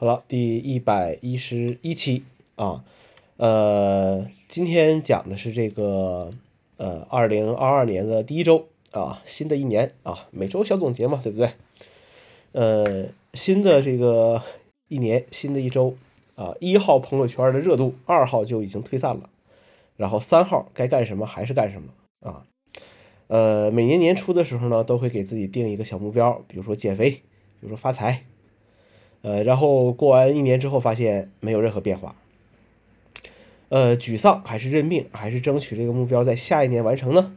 好了，第一百一十一期啊，呃，今天讲的是这个呃，二零二二年的第一周啊，新的一年啊，每周小总结嘛，对不对？呃，新的这个一年，新的一周啊，一号朋友圈的热度，二号就已经退散了，然后三号该干什么还是干什么啊？呃，每年年初的时候呢，都会给自己定一个小目标，比如说减肥，比如说发财。呃，然后过完一年之后，发现没有任何变化。呃，沮丧还是认命，还是争取这个目标在下一年完成呢？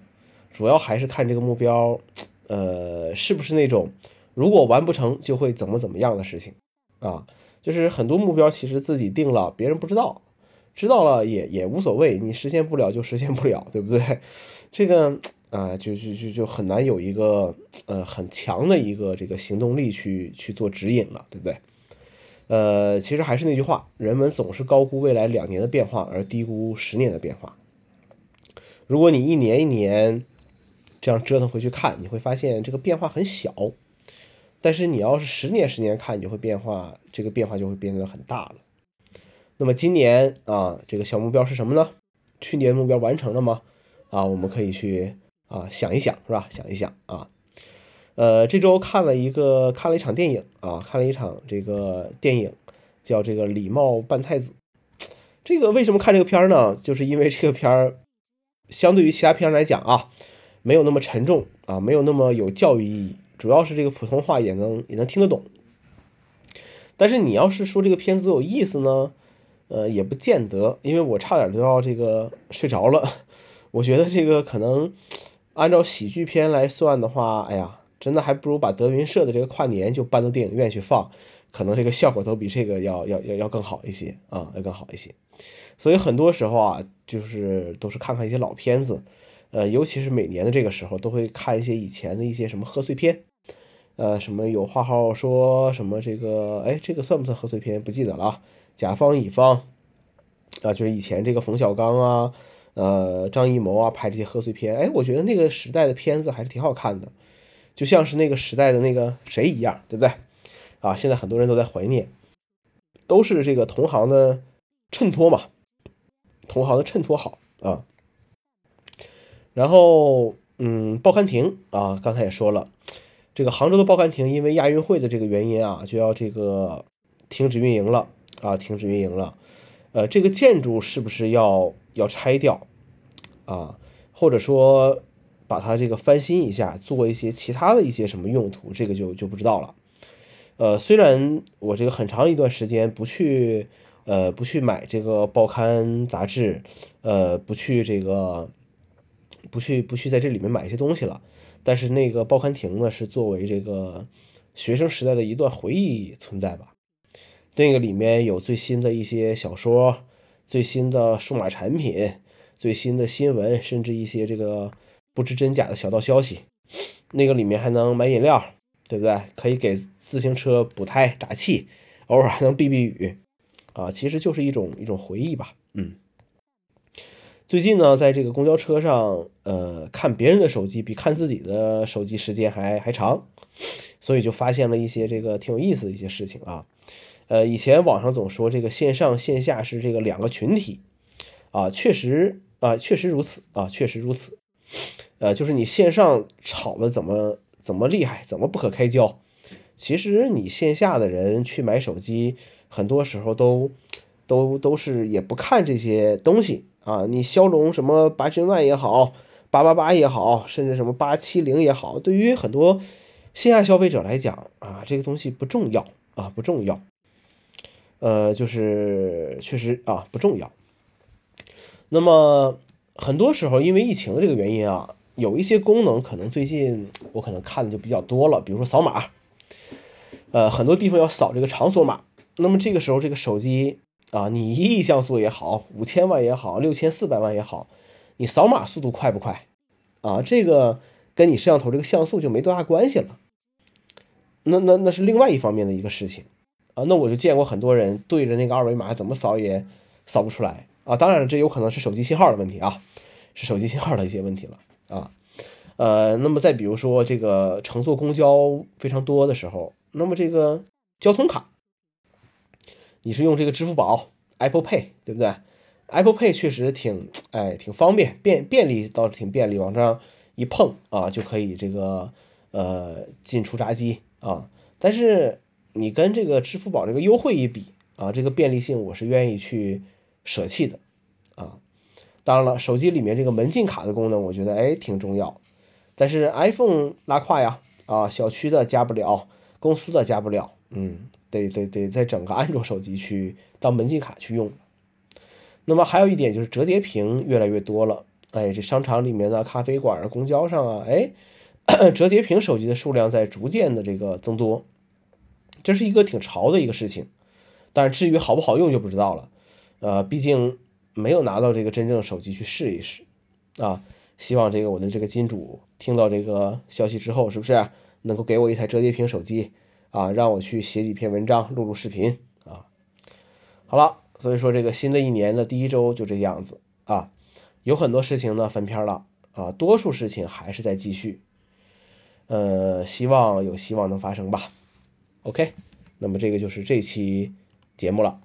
主要还是看这个目标，呃，是不是那种如果完不成就会怎么怎么样的事情啊？就是很多目标其实自己定了，别人不知道，知道了也也无所谓，你实现不了就实现不了，对不对？这个啊，就就就就很难有一个呃很强的一个这个行动力去去做指引了，对不对？呃，其实还是那句话，人们总是高估未来两年的变化，而低估十年的变化。如果你一年一年这样折腾回去看，你会发现这个变化很小。但是你要是十年十年看，你就会变化，这个变化就会变得很大了。那么今年啊，这个小目标是什么呢？去年目标完成了吗？啊，我们可以去啊想一想，是吧？想一想啊。呃，这周看了一个看了一场电影啊，看了一场这个电影，叫这个《礼貌扮太子》。这个为什么看这个片儿呢？就是因为这个片儿相对于其他片儿来讲啊，没有那么沉重啊，没有那么有教育意义，主要是这个普通话也能也能听得懂。但是你要是说这个片子有意思呢，呃，也不见得，因为我差点都要这个睡着了。我觉得这个可能按照喜剧片来算的话，哎呀。真的还不如把德云社的这个跨年就搬到电影院去放，可能这个效果都比这个要要要要更好一些啊，要更好一些。所以很多时候啊，就是都是看看一些老片子，呃，尤其是每年的这个时候，都会看一些以前的一些什么贺岁片，呃，什么有话好说，什么这个，哎，这个算不算贺岁片？不记得了啊。甲方乙方啊，就是以前这个冯小刚啊，呃，张艺谋啊拍这些贺岁片，哎，我觉得那个时代的片子还是挺好看的。就像是那个时代的那个谁一样，对不对？啊，现在很多人都在怀念，都是这个同行的衬托嘛，同行的衬托好啊。然后，嗯，报刊亭啊，刚才也说了，这个杭州的报刊亭因为亚运会的这个原因啊，就要这个停止运营了啊，停止运营了。呃，这个建筑是不是要要拆掉啊？或者说？把它这个翻新一下，做一些其他的一些什么用途，这个就就不知道了。呃，虽然我这个很长一段时间不去，呃，不去买这个报刊杂志，呃，不去这个，不去不去在这里面买一些东西了，但是那个报刊亭呢，是作为这个学生时代的一段回忆存在吧。那个里面有最新的一些小说，最新的数码产品，最新的新闻，甚至一些这个。不知真假的小道消息，那个里面还能买饮料，对不对？可以给自行车补胎打气，偶尔还能避避雨，啊，其实就是一种一种回忆吧。嗯，最近呢，在这个公交车上，呃，看别人的手机比看自己的手机时间还还长，所以就发现了一些这个挺有意思的一些事情啊。呃，以前网上总说这个线上线下是这个两个群体，啊，确实啊，确实如此啊，确实如此。呃，就是你线上炒的怎么怎么厉害，怎么不可开交？其实你线下的人去买手机，很多时候都都都是也不看这些东西啊。你骁龙什么八千万也好，八八八也好，甚至什么八七零也好，对于很多线下消费者来讲啊，这个东西不重要啊，不重要。呃，就是确实啊，不重要。那么。很多时候，因为疫情的这个原因啊，有一些功能可能最近我可能看的就比较多了，比如说扫码，呃，很多地方要扫这个场所码。那么这个时候，这个手机啊，你一亿像素也好，五千万也好，六千四百万也好，你扫码速度快不快啊？这个跟你摄像头这个像素就没多大关系了。那那那是另外一方面的一个事情啊。那我就见过很多人对着那个二维码怎么扫也扫不出来。啊，当然，这有可能是手机信号的问题啊，是手机信号的一些问题了啊。呃，那么再比如说这个乘坐公交非常多的时候，那么这个交通卡你是用这个支付宝、Apple Pay，对不对？Apple Pay 确实挺哎挺方便，便便利倒是挺便利，往这上一碰啊就可以这个呃进出闸机啊。但是你跟这个支付宝这个优惠一比啊，这个便利性我是愿意去舍弃的。当然了，手机里面这个门禁卡的功能，我觉得哎挺重要。但是 iPhone 拉胯呀，啊，小区的加不了，公司的加不了，嗯，得得得在整个安卓手机去当门禁卡去用。那么还有一点就是折叠屏越来越多了，哎，这商场里面的咖啡馆啊、公交上啊，哎，折叠屏手机的数量在逐渐的这个增多。这是一个挺潮的一个事情，但是至于好不好用就不知道了，呃，毕竟没有拿到这个真正手机去试一试，啊，希望这个我的这个金主听到这个消息之后，是不是能够给我一台折叠屏手机啊，让我去写几篇文章、录录视频啊？好了，所以说这个新的一年的第一周就这样子啊，有很多事情呢翻篇了啊，多数事情还是在继续，呃，希望有希望能发生吧。OK，那么这个就是这期节目了。